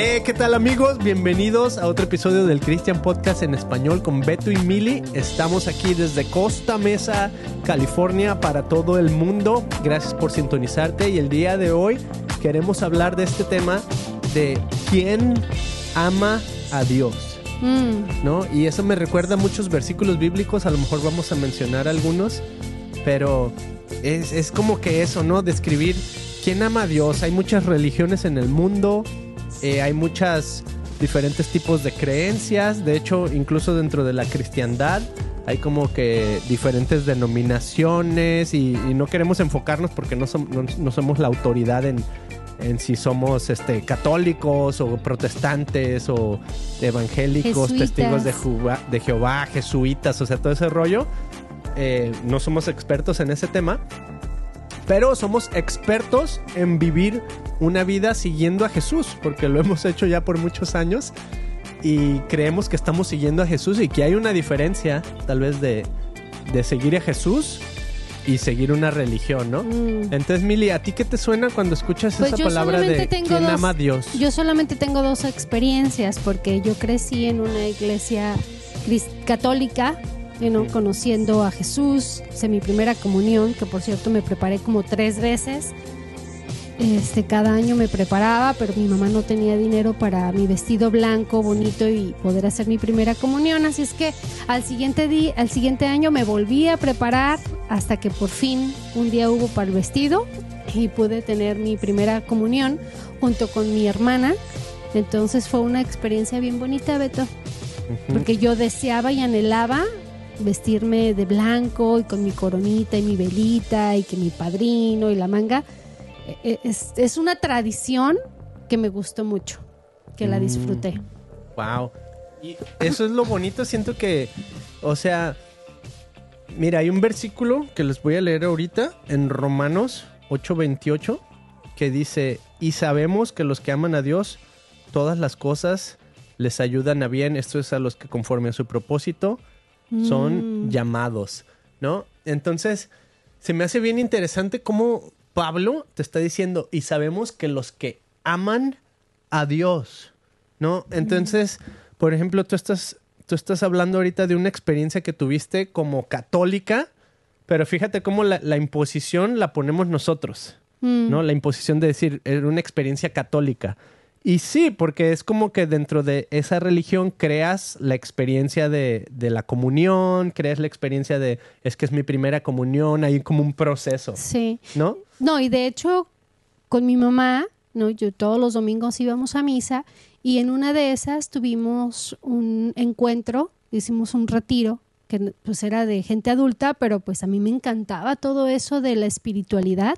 Eh, ¿Qué tal amigos? Bienvenidos a otro episodio del Christian Podcast en español con Beto y Mili. Estamos aquí desde Costa Mesa, California, para todo el mundo. Gracias por sintonizarte y el día de hoy queremos hablar de este tema de quién ama a Dios. Mm, ¿No? Y eso me recuerda a muchos versículos bíblicos, a lo mejor vamos a mencionar algunos, pero es, es como que eso, ¿no? Describir quién ama a Dios. Hay muchas religiones en el mundo, eh, hay muchas diferentes tipos de creencias, de hecho, incluso dentro de la cristiandad hay como que diferentes denominaciones y, y no queremos enfocarnos porque no, som- no- no somos la autoridad en, en si somos este, católicos o protestantes o evangélicos, Jesuitas. testigos de, Jehová- de Jehová, jesuitas, o sea, todo ese rollo. Eh, no somos expertos en ese tema, pero somos expertos en vivir una vida siguiendo a Jesús, porque lo hemos hecho ya por muchos años y creemos que estamos siguiendo a Jesús y que hay una diferencia tal vez de, de seguir a Jesús y seguir una religión, ¿no? mm. Entonces, Mili, ¿a ti qué te suena cuando escuchas Pues esa palabra de tengo dos- ama a Dios? Yo solamente tengo dos experiencias porque yo crecí en una iglesia católica, you know, conociendo a Jesús, hice mi primera comunión, que por cierto me preparé como tres veces. Este, cada año me preparaba, pero mi mamá no tenía dinero para mi vestido blanco, bonito y poder hacer mi primera comunión. Así es que al siguiente día, al siguiente año me volví a preparar hasta que por fin un día hubo para el vestido y pude tener mi primera comunión junto con mi hermana. Entonces fue una experiencia bien bonita, Beto, Ujú. porque yo deseaba y anhelaba vestirme de blanco y con mi coronita y mi velita y que mi padrino y la manga. Eh, Es, es una tradición que me gustó mucho, que la Mm. disfruté. Wow. Y eso es lo bonito, siento que, o sea, mira, hay un versículo que les voy a leer ahorita en Romanos 8:28 que dice, y sabemos que los que aman a Dios, todas las cosas les ayudan a bien, esto es a los que conforme a su propósito son Mm. llamados, ¿no? Entonces, se me hace bien interesante cómo Pablo te está diciendo, y sabemos que los que aman a Dios, ¿no? Entonces, por ejemplo, tú estás, tú estás hablando ahorita de una experiencia que tuviste como católica, pero fíjate cómo la, la imposición la ponemos nosotros, Mm. ¿no? La imposición de decir, era una experiencia católica. Y sí, porque es como que dentro de esa religión creas la experiencia de, de la comunión, creas la experiencia de, es que es mi primera comunión, hay como un proceso, Sí. ¿no? No, y de hecho, con mi mamá, ¿no? Yo todos los domingos íbamos a misa y en una de esas tuvimos un encuentro, hicimos un retiro que pues era de gente adulta, pero pues a mí me encantaba todo eso de la espiritualidad.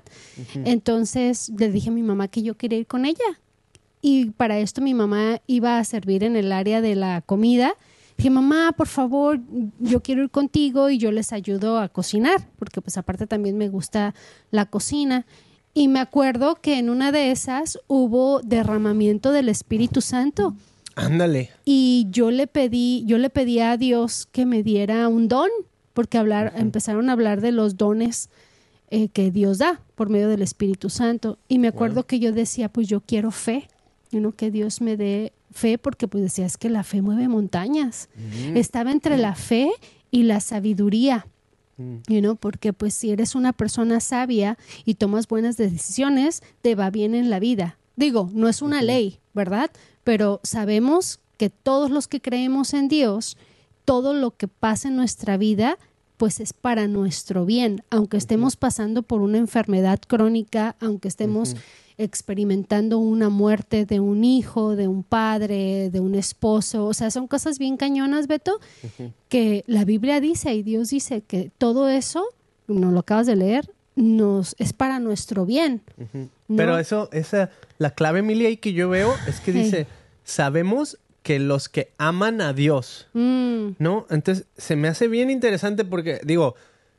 Entonces le dije a mi mamá que yo quería ir con ella. Y para esto mi mamá iba a servir en el área de la comida. Dije, mamá, por favor, yo quiero ir contigo y yo les ayudo a cocinar, porque pues aparte también me gusta la cocina. Y me acuerdo que en una de esas hubo derramamiento del Espíritu Santo Ándale. y yo le pedí, yo le pedí a Dios que me diera un don, porque hablar, empezaron a hablar de los dones eh, que Dios da por medio del Espíritu Santo. Y me acuerdo que yo decía, pues yo quiero fe, know, que Dios me dé fe, porque pues decía, es que la fe mueve montañas. Estaba entre la fe y la sabiduría. You know, porque pues si eres una persona sabia y tomas buenas decisiones, te va bien en la vida. Digo, no es una ley, ¿verdad? Pero sabemos que todos los que creemos en Dios, todo lo que pasa en nuestra vida, pues es para nuestro bien, aunque estemos pasando por una enfermedad crónica, aunque estemos experimentando una muerte de un hijo, de un padre, de un esposo, o sea, son cosas bien cañonas, Beto, que la Biblia dice y Dios dice que todo eso, no lo acabas de leer, nos es para nuestro bien. ¿no? Pero eso, esa, la clave, Emilia, ahí que yo veo es que Hey. dice, sabemos que los que aman a Dios, Mm, ¿no? Entonces, se me hace bien interesante porque, digo,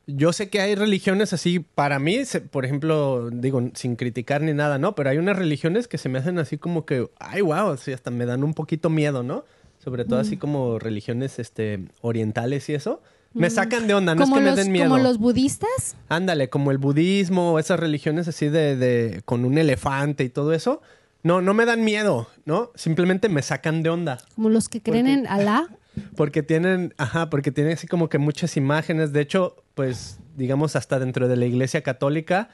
yo sé que hay religiones así, para mí, por ejemplo, digo, sin criticar ni nada, ¿no? Pero hay unas religiones que se me hacen así como que, ay, wow, así hasta me dan un poquito miedo, ¿no? Sobre todo Mm. así como religiones este, orientales y eso. Me sacan de onda, no es que me den miedo. como los budistas. Ándale, como el budismo, esas religiones así de, de con un elefante y todo eso, No, no me dan miedo, ¿no? Simplemente me sacan de onda. Como los que creen Porque- en Alá. Porque tienen, ajá, porque tienen así como que muchas imágenes. De hecho, pues, digamos, hasta dentro de la iglesia católica,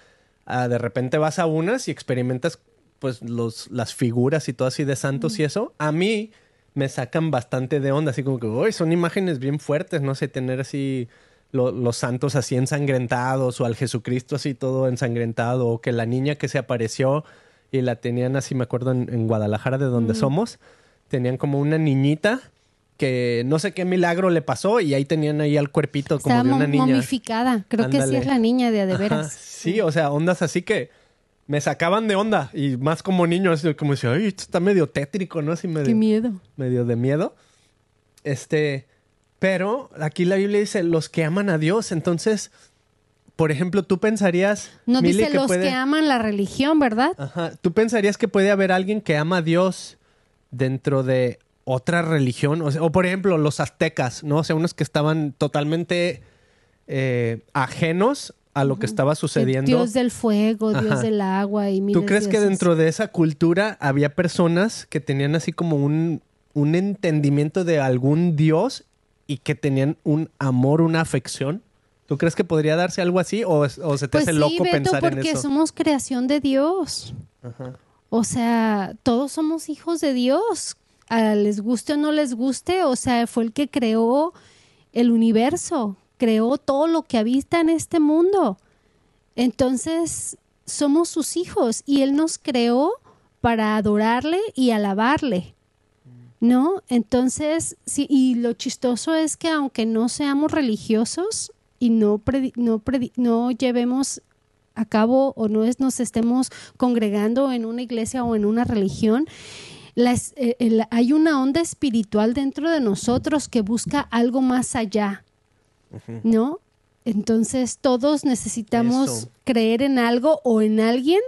ah, de repente vas a unas y experimentas, pues, los, las figuras y todo así de santos y eso. A mí me sacan bastante de onda, así como que, uy, son imágenes bien fuertes, no sé, tener así lo- los santos así ensangrentados o al Jesucristo así todo ensangrentado o que la niña que se apareció y la tenían así, me acuerdo, en, en Guadalajara, de donde somos, tenían como una niñita que no sé qué milagro le pasó y ahí tenían ahí al cuerpito como Estaba de una niña. momificada. Creo que sí es la niña de a de Ajá, veras. sí, o sea, ondas así que me sacaban de onda y más como niño, así como decía, ay, esto está medio tétrico, ¿no? Así Qué medio, miedo. medio de miedo. Este, pero aquí la Biblia dice los que aman a Dios, entonces, por ejemplo, tú pensarías, No Mili, dice los puede- que aman la religión, ¿verdad? Ajá. Tú pensarías que puede haber alguien que ama a Dios dentro de otra religión. O, sea, o, por ejemplo, los aztecas, ¿no? O sea, unos que estaban totalmente eh, ajenos a lo que estaba sucediendo. Dios del fuego, Dios Ajá. del agua y ¿Tú crees que dentro de esa cultura había personas que tenían así como un, un entendimiento de algún Dios y que tenían un amor, una afección? ¿Tú crees que podría darse algo así o, se te Pues hace sí, loco Beto, pensar en porque eso? somos creación de Dios. Ajá. O sea, todos somos hijos de Dios. A les guste o no les guste, o sea, fue el que creó el universo, creó todo lo que habita en este mundo. Entonces, somos sus hijos y Él nos creó para adorarle y alabarle. ¿No? Entonces, sí, y lo chistoso es que aunque no seamos religiosos y no, predi- no, predi- no llevemos a cabo o no es, nos estemos congregando en una iglesia o en una religión, las- eh, el- hay una onda espiritual dentro de nosotros que busca algo más allá, ¿no? Entonces todos necesitamos Eso. creer en algo o en alguien.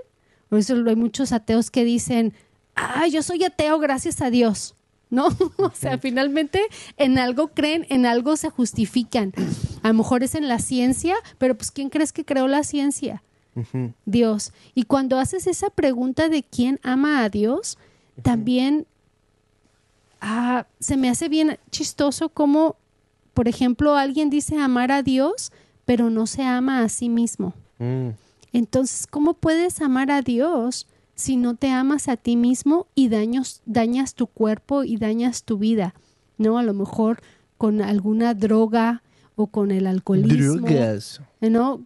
Por eso hay muchos ateos que dicen, ah, yo soy ateo gracias a Dios. ¿No? O sea, finalmente en algo creen, en algo se justifican. A lo mejor es en la ciencia, pero pues ¿quién crees que creó la ciencia? Dios. Y cuando haces esa pregunta de quién ama a Dios, también ah, se me hace bien chistoso como, por ejemplo, alguien dice amar a Dios, pero no se ama a sí mismo. Mm. Entonces, ¿cómo puedes amar a Dios si no te amas a ti mismo y daños, dañas tu cuerpo y dañas tu vida? ¿No? A lo mejor con alguna droga o con el alcoholismo. Drogas. ¿no?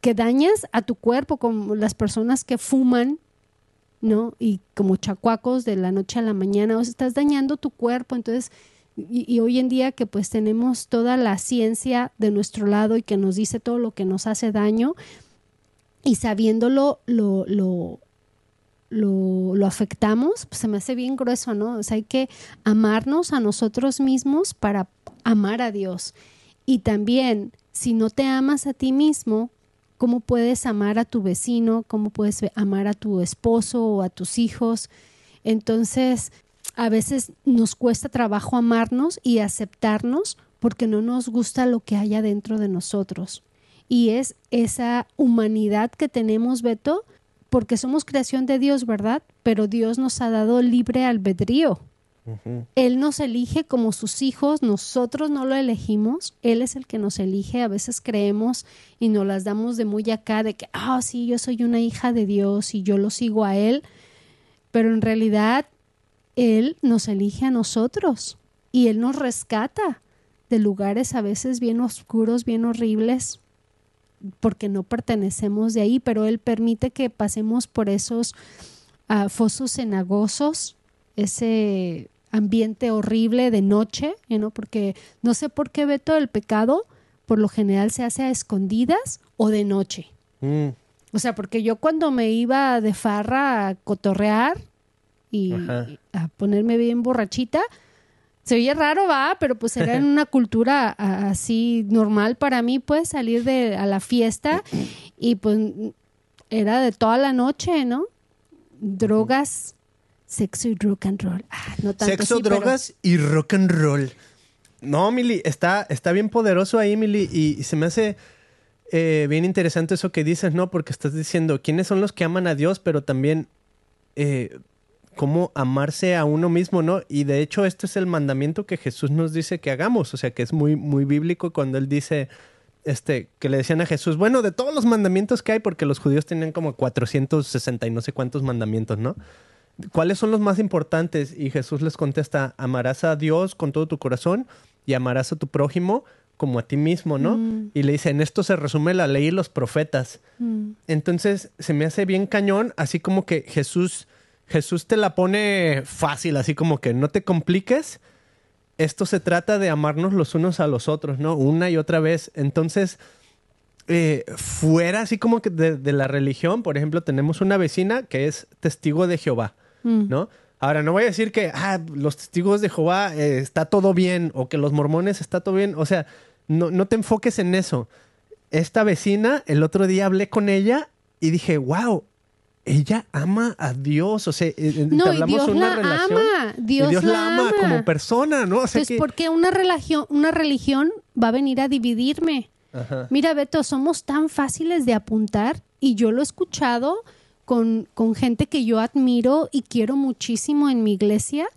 Que dañas a tu cuerpo, como las personas que fuman, ¿no? Y como chacuacos de la noche a la mañana, o sea, estás dañando tu cuerpo, entonces, y, hoy en día que pues tenemos toda la ciencia de nuestro lado y que nos dice todo lo que nos hace daño, y sabiéndolo, lo, lo, lo, lo afectamos, pues se me hace bien grueso, ¿no? O sea, hay que amarnos a nosotros mismos para amar a Dios. Y también, si no te amas a ti mismo, ¿cómo puedes amar a tu vecino? ¿Cómo puedes amar a tu esposo o a tus hijos? Entonces, a veces nos cuesta trabajo amarnos y aceptarnos porque no nos gusta lo que haya dentro de nosotros. Y es esa humanidad que tenemos, Beto, porque somos creación de Dios, ¿verdad? Pero Dios nos ha dado libre albedrío. Él nos elige como sus hijos, nosotros no lo elegimos, Él es el que nos elige, a veces creemos y nos las damos de muy acá, de que, ah, sí, yo soy una hija de Dios y yo lo sigo a Él, pero en realidad Él nos elige a nosotros y Él nos rescata de lugares a veces bien oscuros, bien horribles, porque no pertenecemos de ahí, pero Él permite que pasemos por esos ah, fosos cenagosos, ese ambiente horrible de noche, know, porque no sé por qué Beto el pecado por lo general se hace a escondidas o de noche. Mm. O sea, porque yo cuando me iba de farra a cotorrear y Ajá. a ponerme bien borrachita, se oye raro, va, pero pues era en una cultura así normal para mí, pues salir de a la fiesta y pues era de toda la noche, ¿no? Drogas, sexo y rock and roll. Ah, no tanto Sexo, pero- drogas y rock and roll. No, Mili, está, está bien poderoso ahí, Mili, y, y se me hace eh, bien interesante eso que dices, ¿no? Porque estás diciendo quiénes son los que aman a Dios, pero también eh, cómo amarse a uno mismo, ¿no? Y de hecho, esto es el mandamiento que Jesús nos dice que hagamos. O sea, que es muy, muy bíblico cuando él dice, este, que le decían a Jesús, bueno, de todos los mandamientos que hay, porque los judíos tenían como 460 y no sé cuántos mandamientos, ¿no? ¿Cuáles son los más importantes? Y Jesús les contesta, amarás a Dios con todo tu corazón y amarás a tu prójimo como a ti mismo, ¿no? Mm. Y le dice, en esto se resume la ley y los profetas. Mm. Entonces se me hace bien cañón, así como que Jesús, Jesús te la pone fácil, así como que no te compliques. Esto se trata de amarnos los unos a los otros, ¿no? Una y otra vez. Entonces, eh, fuera así como que de, de la religión, por ejemplo, tenemos una vecina que es testigo de Jehová, Mm. ¿no? Ahora, no voy a decir que ah, los testigos de Jehová eh, está todo bien o que los mormones está todo bien. O sea, no, no te enfoques en eso. Esta vecina, el otro día hablé con ella y dije, wow, ella ama a Dios. O sea, eh, No, y Dios una la relación. ama. Dios, Dios la ama, ama como persona, ¿no? O sea Pues que- porque una religión, una religión va a venir a dividirme. Ajá. Mira, Beto, somos tan fáciles de apuntar y yo lo he escuchado con, con gente que yo admiro y quiero muchísimo en mi iglesia,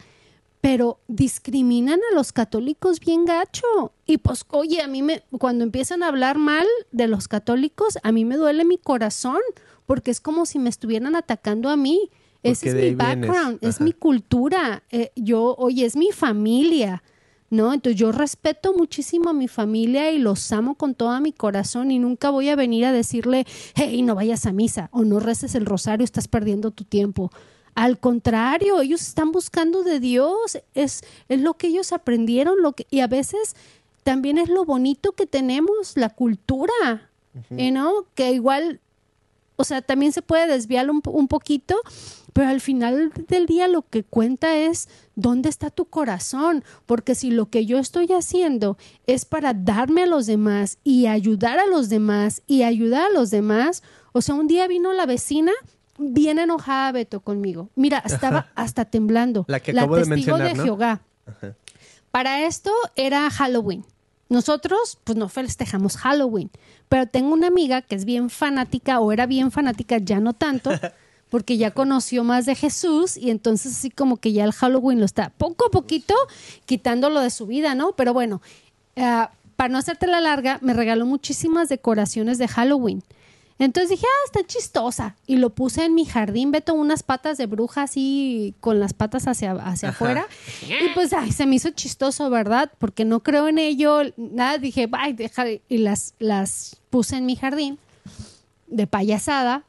pero discriminan a los católicos bien gacho. Y pues, oye, a mí me, cuando empiezan a hablar mal de los católicos, a mí me duele mi corazón, porque es como si me estuvieran atacando a mí. Ese es mi background, es mi cultura. Eh, yo, oye, es mi familia. ¿No? Entonces yo respeto muchísimo a mi familia y los amo con todo mi corazón y nunca voy a venir a decirle, hey, no vayas a misa o no reces el rosario, estás perdiendo tu tiempo. Al contrario, ellos están buscando de Dios, es, es lo que ellos aprendieron, lo que, y a veces también es lo bonito que tenemos, la cultura, you know? que igual, o sea, también se puede desviar un, un poquito, pero al final del día lo que cuenta es dónde está tu corazón, porque si lo que yo estoy haciendo es para darme a los demás y ayudar a los demás y ayudar a los demás, o sea, un día vino la vecina bien enojada Beto conmigo. Mira, estaba hasta temblando. La que acabo de testigo mencionar, de ¿no? Jehová. Ajá. Para esto era Halloween. Nosotros, pues no festejamos Halloween, pero tengo una amiga que es bien fanática o era bien fanática, ya no tanto, porque ya conoció más de Jesús y entonces así como que ya el Halloween lo está poco a poquito quitándolo de su vida, ¿no? Pero bueno, ah, para no hacerte la larga, me regaló muchísimas decoraciones de Halloween. Entonces dije, ah, está chistosa. Y lo puse en mi jardín, Beto, unas patas de bruja así, con las patas hacia, hacia Ajá. afuera. Y pues, ay, se me hizo chistoso, ¿verdad? Porque no creo en ello. Nada, dije, ay, deja. Y las, las puse en mi jardín de payasada.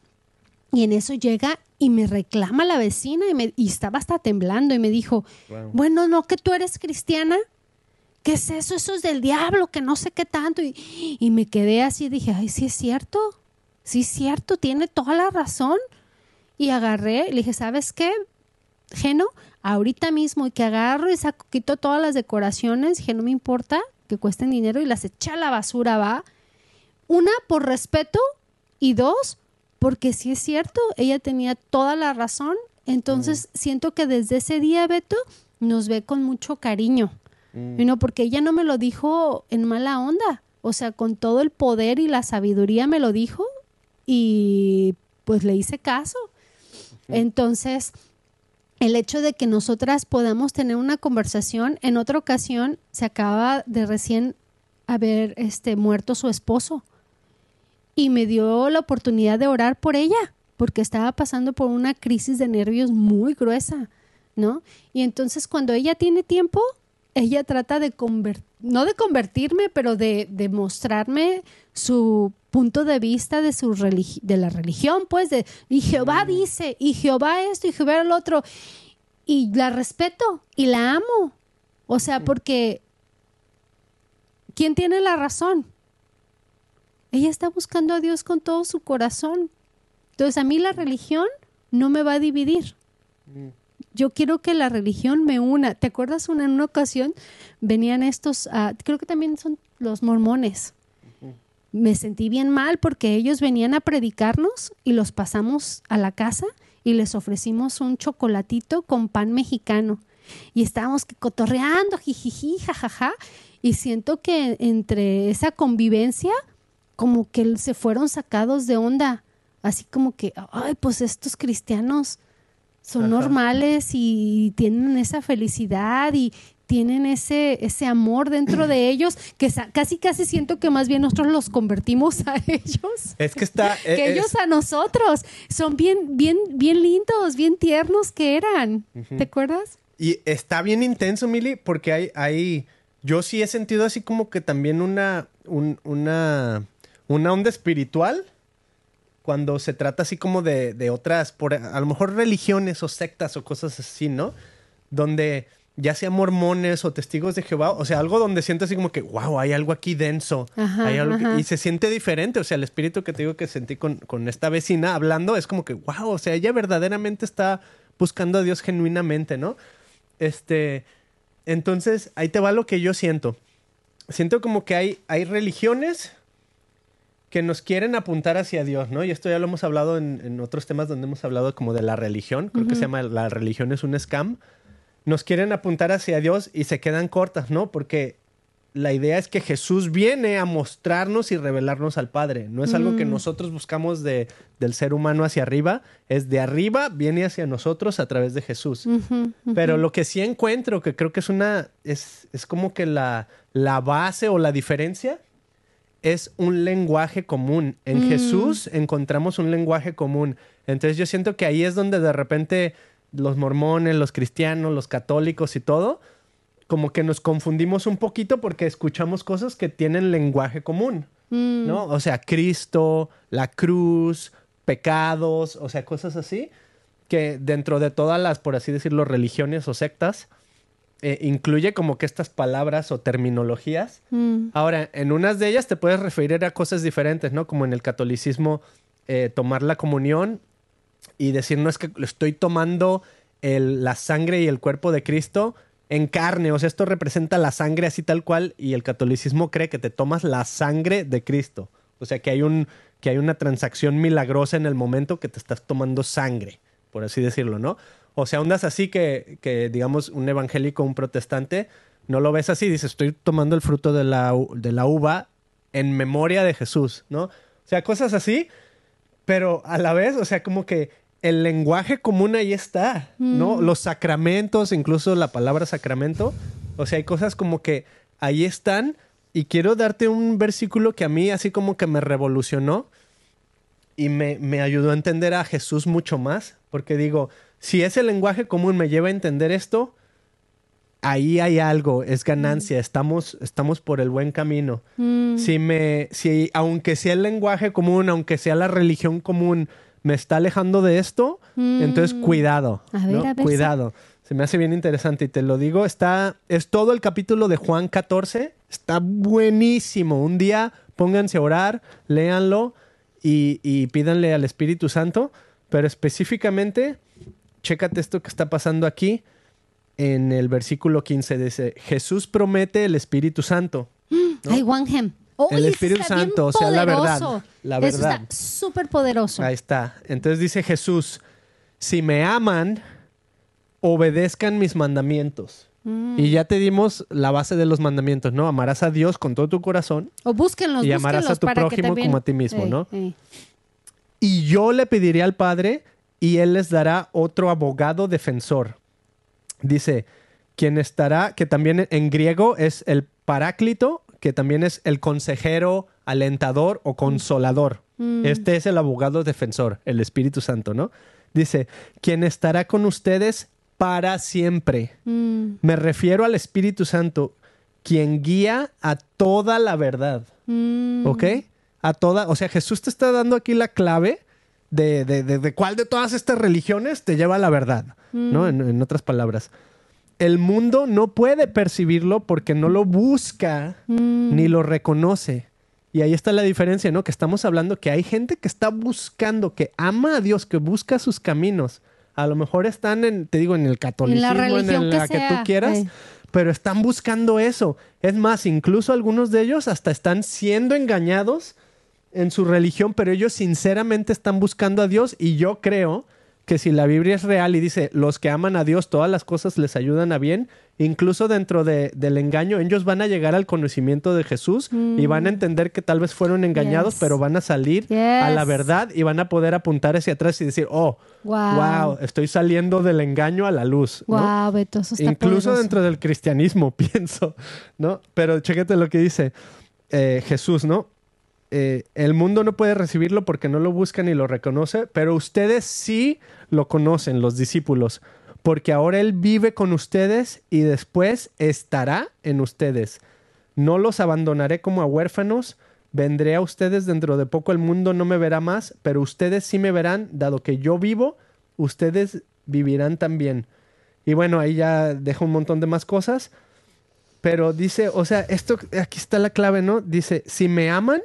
Y en eso llega y me reclama la vecina y, me, y estaba hasta temblando y me dijo, Wow. bueno, no, que tú eres cristiana. ¿Qué es eso? Eso es del diablo, que no sé qué tanto. Y, y me quedé así, dije, ay, sí es cierto. Sí es cierto, tiene toda la razón. Y agarré, y le dije, ¿sabes qué? Geno, ahorita mismo, y que agarro y saco, quito todas las decoraciones, dije, no me importa que cuesten dinero y las echa a la basura, va. Una, por respeto, y dos, porque sí es cierto, ella tenía toda la razón. Entonces, siento que desde ese día, Beto, nos ve con mucho cariño. Mm. Y no, porque ella no me lo dijo en mala onda. O sea, con todo el poder y la sabiduría me lo dijo y pues le hice caso. Entonces, el hecho de que nosotras podamos tener una conversación, en otra ocasión se acaba de recién haber este muerto su esposo y me dio la oportunidad de orar por ella porque estaba pasando por una crisis de nervios muy gruesa, ¿no? Y entonces cuando ella tiene tiempo, ella trata de convertir, no de convertirme, pero de, de mostrarme su punto de vista de su religi- de la religión, pues, de y Jehová dice, y Jehová esto, y Jehová el otro, y la respeto y la amo. O sea, porque ¿quién tiene la razón? Ella está buscando a Dios con todo su corazón. Entonces, a mí la religión no me va a dividir. Yo quiero que la religión me una. ¿Te acuerdas una, en una ocasión venían estos, ah, creo que también son los mormones? Me sentí bien mal porque ellos venían a predicarnos y los pasamos a la casa y les ofrecimos un chocolatito con pan mexicano. Y estábamos cotorreando, jijiji, jajaja. Y siento que entre esa convivencia, como que se fueron sacados de onda. Así como que, ay, pues estos cristianos son Ajá. normales y tienen esa felicidad y tienen ese, ese amor dentro de ellos que casi casi siento que más bien nosotros los convertimos a ellos Es que está... que es- ellos a nosotros son bien bien bien lindos bien tiernos que eran ¿te acuerdas? Y está bien intenso, Mili, porque hay, hay, yo sí he sentido así como que también una, un- una, una onda espiritual cuando se trata así como de, de otras, por, a lo mejor religiones o sectas o cosas así, ¿no? Donde ya sea mormones o testigos de Jehová, o sea, algo donde siento así como que, wow, hay algo aquí denso. Ajá, hay algo que- ajá. y se siente diferente, o sea, el espíritu que te digo que sentí con, con esta vecina hablando es como que, wow, o sea, ella verdaderamente está buscando a Dios genuinamente, ¿no? Este, entonces, ahí te va lo que yo siento. Siento como que hay, hay religiones que nos quieren apuntar hacia Dios, ¿no? Y esto ya lo hemos hablado en, en otros temas donde hemos hablado como de la religión, creo que se llama La religión es un scam. Nos quieren apuntar hacia Dios y se quedan cortas, ¿no? Porque la idea es que Jesús viene a mostrarnos y revelarnos al Padre. No es algo que nosotros buscamos de, del ser humano hacia arriba, es de arriba, viene hacia nosotros a través de Jesús. Pero lo que sí encuentro, que creo que es una, es, es como que la, la base o la diferencia es un lenguaje común. En Mm. Jesús encontramos un lenguaje común. Entonces yo siento que ahí es donde de repente los mormones, los cristianos, los católicos y todo, como que nos confundimos un poquito porque escuchamos cosas que tienen lenguaje común. Mm. ¿no? O sea, Cristo, la cruz, pecados, o sea, cosas así, que dentro de todas las, por así decirlo, religiones o sectas, eh, incluye como que estas palabras o terminologías. Mm. Ahora, en unas de ellas te puedes referir a cosas diferentes, ¿no? Como en el catolicismo, eh, tomar la comunión y decir, no es que estoy tomando el- la sangre y el cuerpo de Cristo en carne, o sea, esto representa la sangre así tal cual y el catolicismo cree que te tomas la sangre de Cristo. O sea, que hay, un, que hay una transacción milagrosa en el momento que te estás tomando sangre, por así decirlo, ¿no? O sea, ondas así que, que digamos, un evangélico, un protestante, no lo ves así, dices, estoy tomando el fruto de la, de la uva en memoria de Jesús, ¿no? O sea, cosas así, pero a la vez, o sea, como que el lenguaje común ahí está, ¿no? Los sacramentos, incluso la palabra sacramento, o sea, hay cosas como que ahí están y quiero darte un versículo que a mí así como que me revolucionó y me, me ayudó a entender a Jesús mucho más, porque digo, si ese lenguaje común me lleva a entender esto, ahí hay algo, es ganancia, estamos, estamos por el buen camino. Mm. Si me, si aunque sea el lenguaje común, aunque sea la religión común, me está alejando de esto, Mm. entonces cuidado, A ver, ¿no? a ver, cuidado. Se me hace bien interesante y te lo digo, está, es todo el capítulo de Juan 14, está buenísimo. Un día pónganse a orar, léanlo y, y pídanle al Espíritu Santo, pero específicamente, chécate esto que está pasando aquí en el versículo 15, dice, Jesús promete el Espíritu Santo. ¿no? Ay, Wanham. Oye, El eso Espíritu Santo, o sea, la verdad, la Eso verdad. está súper poderoso. Ahí está. Entonces dice Jesús, si me aman, obedezcan mis mandamientos. Mm. Y ya te dimos la base de los mandamientos, ¿no? Amarás a Dios con todo tu corazón O búsquenlos, Y amarás búsquenlos a tu prójimo también- como a ti mismo, Ey, ¿no? ey. y yo le pediré al Padre y Él les dará otro abogado defensor. Dice, quien estará, que también en griego es el paráclito, que también es el consejero, alentador o consolador. Este es el abogado defensor, el Espíritu Santo, ¿no? Dice, quien estará con ustedes para siempre. Mm, Me refiero al Espíritu Santo, quien guía a toda la verdad. mm. ¿Ok? A toda, o sea, Jesús te está dando aquí la clave de, de, de- de cuál de todas estas religiones te lleva a la verdad, ¿no? En, en otras palabras. El mundo no puede percibirlo porque no lo busca Mm. ni lo reconoce. Y ahí está la diferencia, ¿no? Que estamos hablando que hay gente que está buscando, que ama a Dios, que busca sus caminos. A lo mejor están en, te digo, en el catolicismo, en, religión el- que la que, sea, tú quieras, pero están buscando eso. Es más, incluso algunos de ellos hasta están siendo engañados en su religión, pero ellos sinceramente están buscando a Dios y yo creo que si la Biblia es real y dice, los que aman a Dios, todas las cosas les ayudan a bien, incluso dentro de, del engaño, ellos van a llegar al conocimiento de Jesús y van a entender que tal vez fueron engañados, Yes. pero van a salir a la verdad y van a poder apuntar hacia atrás y decir, oh, Wow. wow, estoy saliendo del engaño a la luz. ¿no? Wow, Beto, eso está Incluso poderoso. dentro del cristianismo, pienso, ¿no? Pero chéquete lo que dice eh, Jesús, ¿no? Eh, el mundo no puede recibirlo porque no lo busca ni lo reconoce, pero ustedes sí lo conocen, los discípulos, porque ahora Él vive con ustedes y después estará en ustedes. No los abandonaré como a huérfanos, vendré a ustedes dentro de poco, el mundo no me verá más, pero ustedes sí me verán, dado que yo vivo, ustedes vivirán también. Y bueno, ahí ya deja un montón de más cosas. Pero dice, o sea, esto, aquí está la clave, ¿no? Dice, si me aman,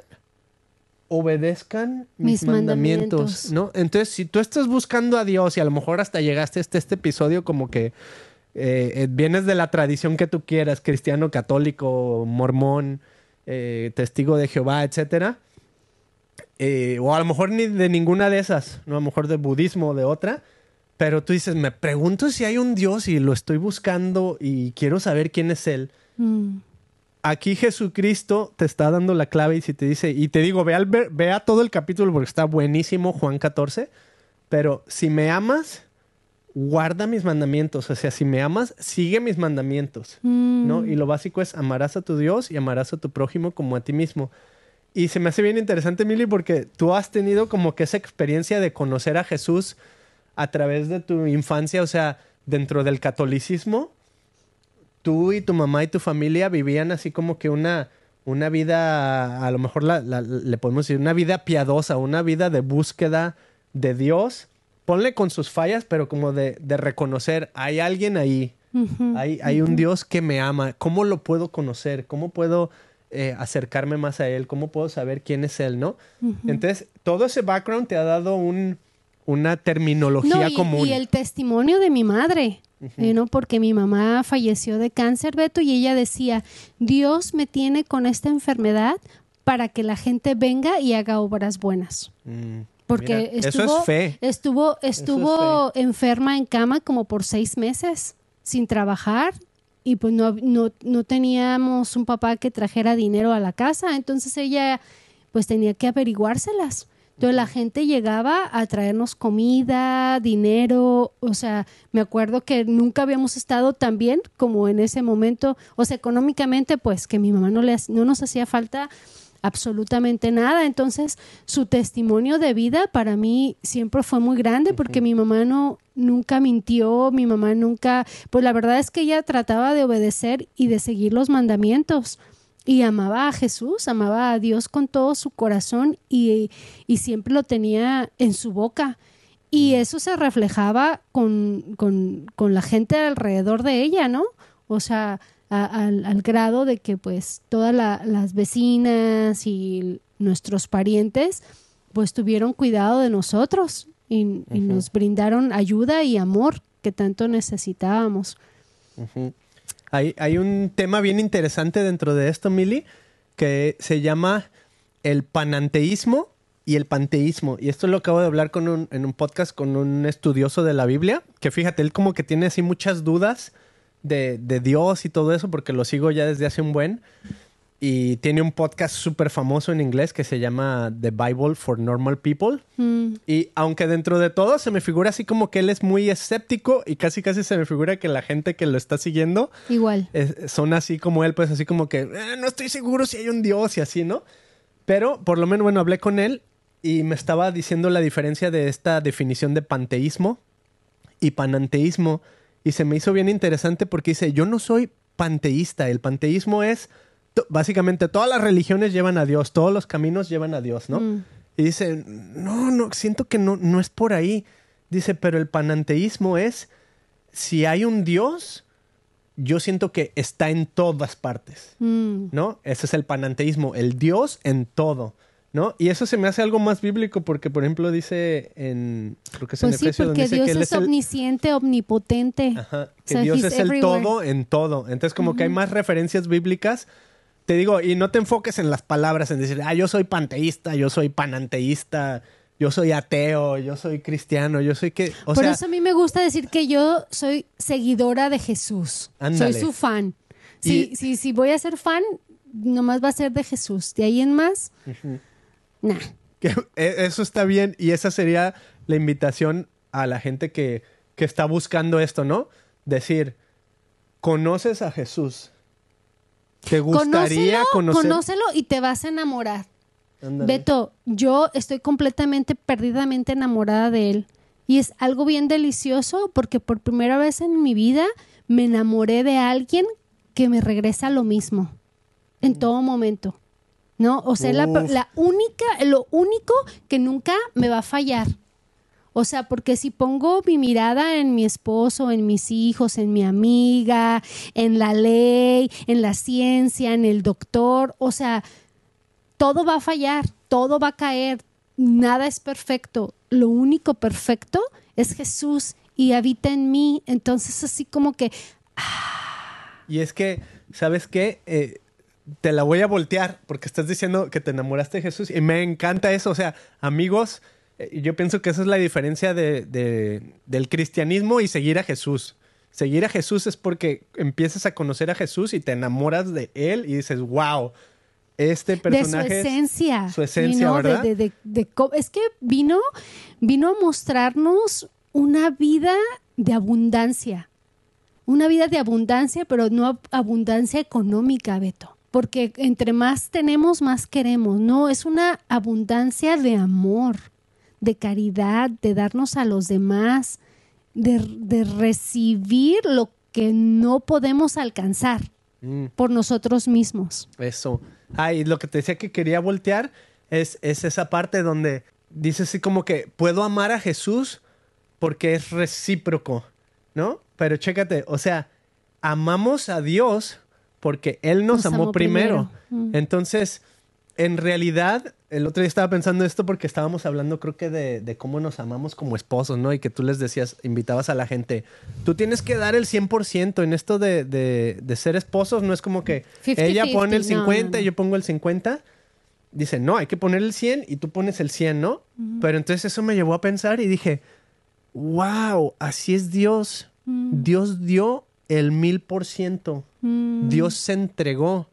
obedezcan mis, Mis mandamientos, mandamientos. ¿no? Entonces, si tú estás buscando a Dios y a lo mejor hasta llegaste hasta este episodio como que eh, eh, vienes de la tradición que tú quieras, cristiano, católico, mormón, eh, testigo de Jehová, etcétera, eh, o a lo mejor ni de ninguna de esas, ¿no? A lo mejor de budismo o de otra, pero tú dices, me pregunto si hay un Dios y lo estoy buscando y quiero saber quién es Él. Mm. Aquí Jesucristo te está dando la clave y si te dice, y te digo, ve, al todo el capítulo porque está buenísimo, Juan 14, pero si me amas, guarda mis mandamientos, o sea, si me amas, sigue mis mandamientos, Mm. ¿no? Y lo básico es amarás a tu Dios y amarás a tu prójimo como a ti mismo. Y se me hace bien interesante, Mili, porque tú has tenido como que esa experiencia de conocer a Jesús a través de tu infancia, o sea, dentro del catolicismo, tú y tu mamá y tu familia vivían así como que una, una vida, a lo mejor la- la- le podemos decir, una vida piadosa, una vida de búsqueda de Dios. Ponle con sus fallas, pero como de, de reconocer, hay alguien ahí, hay, hay un Dios que me ama. ¿Cómo lo puedo conocer? ¿Cómo puedo eh, acercarme más a Él? ¿Cómo puedo saber quién es Él, no? Entonces, todo ese background te ha dado un, una terminología No, y, común. y el testimonio de mi madre, eh, ¿no? Porque mi mamá falleció de cáncer, Beto, y ella decía, Dios me tiene con esta enfermedad para que la gente venga y haga obras buenas. Mm, Porque mira, estuvo, eso es fe. estuvo, estuvo enferma en cama como por seis meses, sin trabajar, y pues no, no, no teníamos un papá que trajera dinero a la casa, entonces ella pues tenía que averiguárselas. Entonces la gente llegaba a traernos comida, dinero, o sea, me acuerdo que nunca habíamos estado tan bien como en ese momento, o sea, económicamente pues que mi mamá no, le, no nos hacía falta absolutamente nada. Entonces, su testimonio de vida para mí siempre fue muy grande porque mi mamá no nunca mintió, mi mamá nunca, pues la verdad es que ella trataba de obedecer y de seguir los mandamientos. Y amaba a Jesús, amaba a Dios con todo su corazón y, y siempre lo tenía en su boca. Y eso se reflejaba con, con, con la gente alrededor de ella, ¿no? O sea, a- al, al grado de que pues todas la- las vecinas y nuestros parientes pues tuvieron cuidado de nosotros y, y nos brindaron ayuda y amor que tanto necesitábamos. Hay, un tema bien interesante dentro de esto, Mili, que se llama el pananteísmo y el panteísmo. Y esto lo acabo de hablar con un- en un podcast con un estudioso de la Biblia, que fíjate, él como que tiene así muchas dudas de, de Dios y todo eso, porque lo sigo ya desde hace un buen. Y tiene un podcast súper famoso en inglés que se llama The Bible for Normal People. Mm, Y aunque dentro de todo se me figura así como que él es muy escéptico y casi casi se me figura que la gente que lo está siguiendo igual. es- son así como él, pues así como que "Eh, no estoy seguro si hay un Dios y así, ¿no? Pero por lo menos, bueno, hablé con él y me estaba diciendo la diferencia de esta definición de panteísmo y pananteísmo y se me hizo bien interesante porque dice, yo no soy panteísta, el panteísmo es, básicamente todas las religiones llevan a Dios, todos los caminos llevan a Dios, ¿no? Mm. Y dice, no, no, siento que no, no es por ahí. Dice, pero el pananteísmo es, si hay un Dios, yo siento que está en todas partes, Mm. ¿no? Ese es el pananteísmo, el Dios en todo, ¿no? Y eso se me hace algo más bíblico porque, por ejemplo, dice en, creo que es en Pues sí, Efesios, donde porque dice Dios que Él es es el... omnisciente, omnipotente. Ajá, O que sea, Dios es el everywhere. todo en todo. Entonces, como que hay más referencias bíblicas. Te digo, y no te enfoques en las palabras, en decir, ah, yo soy panteísta, yo soy pananteísta, yo soy ateo, yo soy cristiano, yo soy que... O Por sea, eso a mí me gusta decir que yo soy seguidora de Jesús. Ándale. Soy su fan. Si, Y- si, si voy a ser fan, nomás va a ser de Jesús. De ahí en más, nah. que e- eso está bien y esa sería la invitación a la gente que, que está buscando esto, ¿no? Decir, ¿conoces a Jesús? ¿Te gustaría Conócelo, conocer? conócelo y te vas a enamorar. Ándale. Beto, yo estoy completamente, perdidamente enamorada de él. Y es algo bien delicioso porque por primera vez en mi vida me enamoré de alguien que me regresa lo mismo. En todo momento. ¿No? O sea, la, la única, lo único que nunca me va a fallar. O sea, porque si pongo mi mirada en mi esposo, en mis hijos, en mi amiga, en la ley, en la ciencia, en el doctor, o sea, todo va a fallar, todo va a caer, nada es perfecto. Lo único perfecto es Jesús y habita en mí. Entonces, así como que, Y es que, ¿sabes qué? Eh, te la voy a voltear porque estás diciendo que te enamoraste de Jesús y me encanta eso. O sea, amigos, yo pienso que esa es la diferencia de, de- del cristianismo y seguir a Jesús. Seguir a Jesús es porque empiezas a conocer a Jesús y te enamoras de él y dices, wow, este de su personaje... es- esencia. su esencia, ¿verdad? de- es que vino, vino a mostrarnos una vida de abundancia. Una vida de abundancia, pero no ab- abundancia económica, Beto. Porque entre más tenemos, más queremos. No, es una abundancia de amor, de caridad, de darnos a los demás, de, de recibir lo que no podemos alcanzar Mm. por nosotros mismos. Eso. Ah, y lo que te decía que quería voltear es, es esa parte donde dice así como que puedo amar a Jesús porque es recíproco, ¿no? Pero chécate, o sea, amamos a Dios porque Él nos, Nos amó, amó primero. primero. Mm. Entonces, en realidad, el otro día estaba pensando esto porque estábamos hablando, creo que de, de cómo nos amamos como esposos, ¿no? Y que tú les decías, invitabas a la gente, tú tienes que dar el 100% en esto de, de, de ser esposos, no es como que 50-50, ella pone el no, 50 no, no. y yo pongo el 50. Dice, no, hay que poner el 100 y tú pones el 100, ¿no? Pero entonces eso me llevó a pensar y dije, wow, así es Dios. Dios dio el mil por ciento. Mm. Dios se entregó.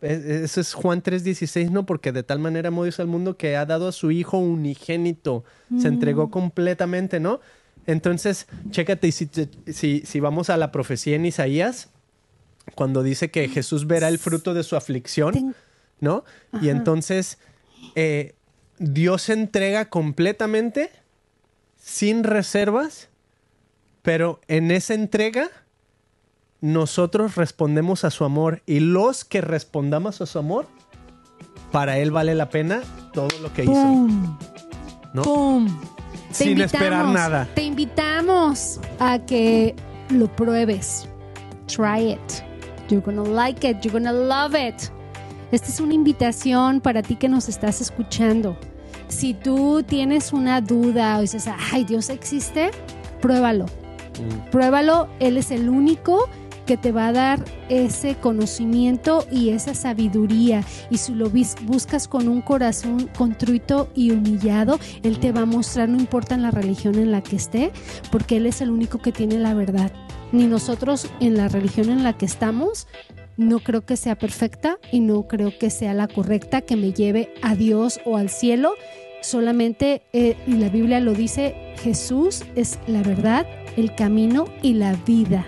Eso es Juan 3:16, ¿no? Porque de tal manera amó Dios al mundo que ha dado a su Hijo unigénito. Se entregó completamente, ¿no? Entonces, chécate, y si, si, si vamos a la profecía en Isaías, cuando dice que Jesús verá el fruto de su aflicción, ¿no? Y entonces eh, Dios se entrega completamente, sin reservas, pero en esa entrega nosotros respondemos a su amor y los que respondamos a su amor, para Él vale la pena todo lo que hizo. ¿no? ¡Pum! Sin esperar nada. Te invitamos a que lo pruebes. Try it. You're gonna like it. You're gonna love it. Esta es una invitación para ti que nos estás escuchando. Si tú tienes una duda o dices, ay, Dios existe, pruébalo. Mm. Pruébalo. Él es el único que te va a dar ese conocimiento y esa sabiduría. Y si lo buscas con un corazón contrito y humillado, Él te va a mostrar, no importa en la religión en la que esté, porque Él es el único que tiene la verdad. Ni nosotros en la religión en la que estamos, no creo que sea perfecta y no creo que sea la correcta que me lleve a Dios o al cielo. Solamente, eh, y la Biblia lo dice, Jesús es la verdad, el camino y la vida.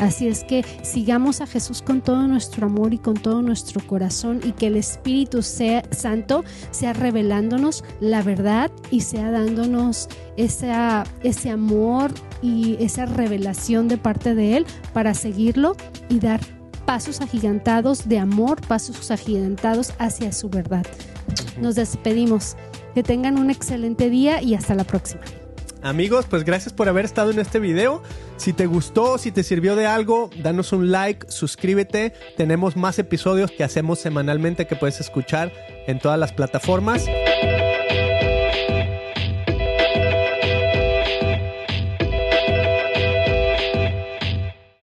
Así es que sigamos a Jesús con todo nuestro amor y con todo nuestro corazón y que el Espíritu sea, Santo sea revelándonos la verdad y sea dándonos ese amor y esa revelación de parte de Él para seguirlo y dar pasos agigantados de amor, pasos agigantados hacia su verdad. Nos despedimos. Que tengan un excelente día y hasta la próxima. Amigos, pues gracias por haber estado en este video. Si te gustó, si te sirvió de algo, danos un like, suscríbete. Tenemos más episodios que hacemos semanalmente que puedes escuchar en todas las plataformas.